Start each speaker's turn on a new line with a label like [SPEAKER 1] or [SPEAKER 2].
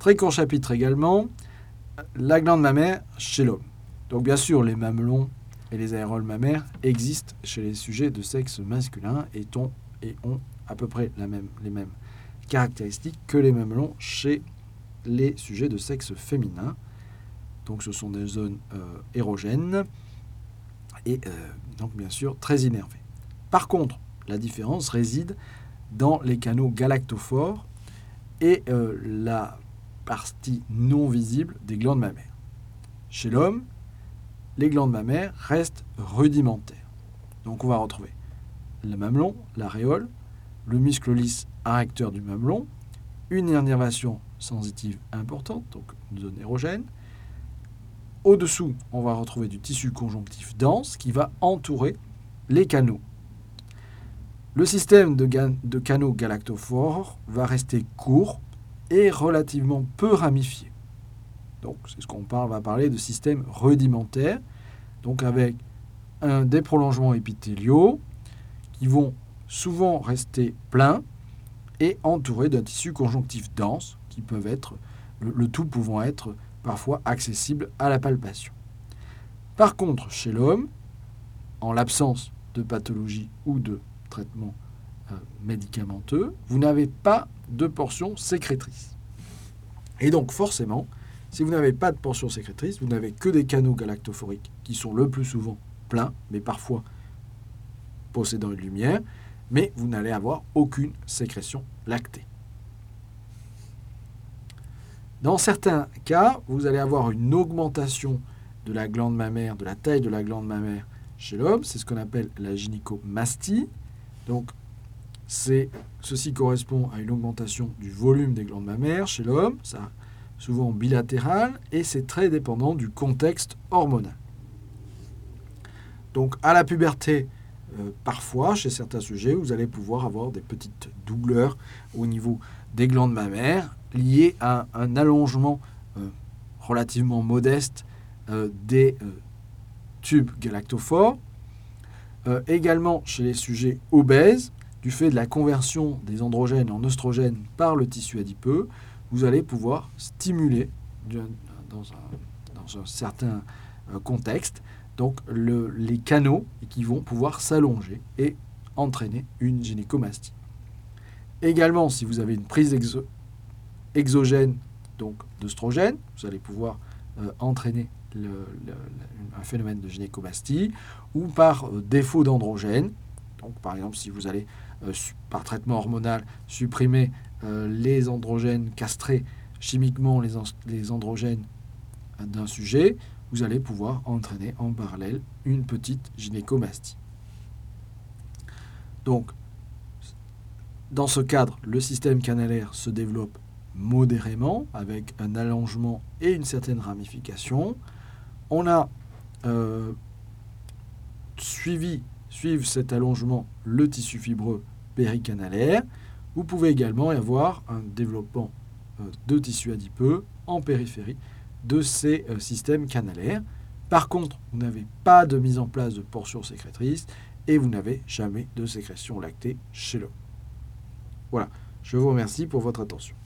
[SPEAKER 1] Très court chapitre également, la glande mammaire chez l'homme. Donc bien sûr, les mamelons et les aéroles mammaires existent chez les sujets de sexe masculin et ont, à peu près les mêmes caractéristiques que les mamelons chez les sujets de sexe féminin. Donc ce sont des zones euh, érogènes et euh, donc bien sûr très innervées. Par contre, la différence réside dans les canaux galactophores et euh, la non visible des glandes mammaires. Chez l'homme, les glandes mammaires restent rudimentaires. Donc on va retrouver le mamelon, l'aréole, le muscle lisse arrecteur du mamelon, une innervation sensitive importante, donc une zone érogène. Au-dessous, on va retrouver du tissu conjonctif dense qui va entourer les canaux. Le système de canaux galactophores va rester court relativement peu ramifié. Donc c'est ce qu'on va parler de système rudimentaire, donc avec un, des prolongements épithéliaux qui vont souvent rester pleins et entourés d'un tissu conjonctif dense qui peuvent être, le, tout pouvant être parfois accessible à la palpation. Par contre, chez l'homme, en l'absence de pathologie ou de traitement médicamenteux, vous n'avez pas de portion sécrétrice. Et donc forcément, si vous n'avez pas de portion sécrétrice, vous n'avez que des canaux galactophoriques qui sont le plus souvent pleins, mais parfois possédant une lumière, mais vous n'allez avoir aucune sécrétion lactée. Dans certains cas, vous allez avoir une augmentation de la glande mammaire, de la taille de la glande mammaire chez l'homme. C'est ce qu'on appelle la gynécomastie. Donc, ceci correspond à une augmentation du volume des glandes mammaires chez l'homme. Ça souvent bilatéral, et c'est très dépendant du contexte hormonal. Donc à la puberté, euh, parfois, chez certains sujets, vous allez pouvoir avoir des petites douleurs au niveau des glandes mammaires liées à un allongement euh, relativement modeste euh, des tubes galactophores. également chez les sujets obèses, du fait de la conversion des androgènes en oestrogènes par le tissu adipeux, vous allez pouvoir stimuler dans un, certain euh, contexte donc les canaux qui vont pouvoir s'allonger et entraîner une gynécomastie. Également, si vous avez une prise exogène donc d'œstrogène, vous allez pouvoir euh, entraîner un phénomène de gynécomastie ou par euh, défaut d'androgène. Donc, par exemple, si vous allez par traitement hormonal supprimer euh, les androgènes, castrés chimiquement les, androgènes d'un sujet, vous allez pouvoir entraîner en parallèle une petite gynécomastie. Donc, dans ce cadre, le système canalaire se développe modérément avec un allongement et une certaine ramification. On a euh, suivi, suivre cet allongement le tissu fibreux péricanalaire vous pouvez également y avoir un développement euh, de tissu adipeux en périphérie de ces euh, systèmes canalaires. Par contre, vous n'avez pas de mise en place de portions sécrétrices et vous n'avez jamais de sécrétion lactée chez l'homme. Voilà, je vous remercie pour votre attention.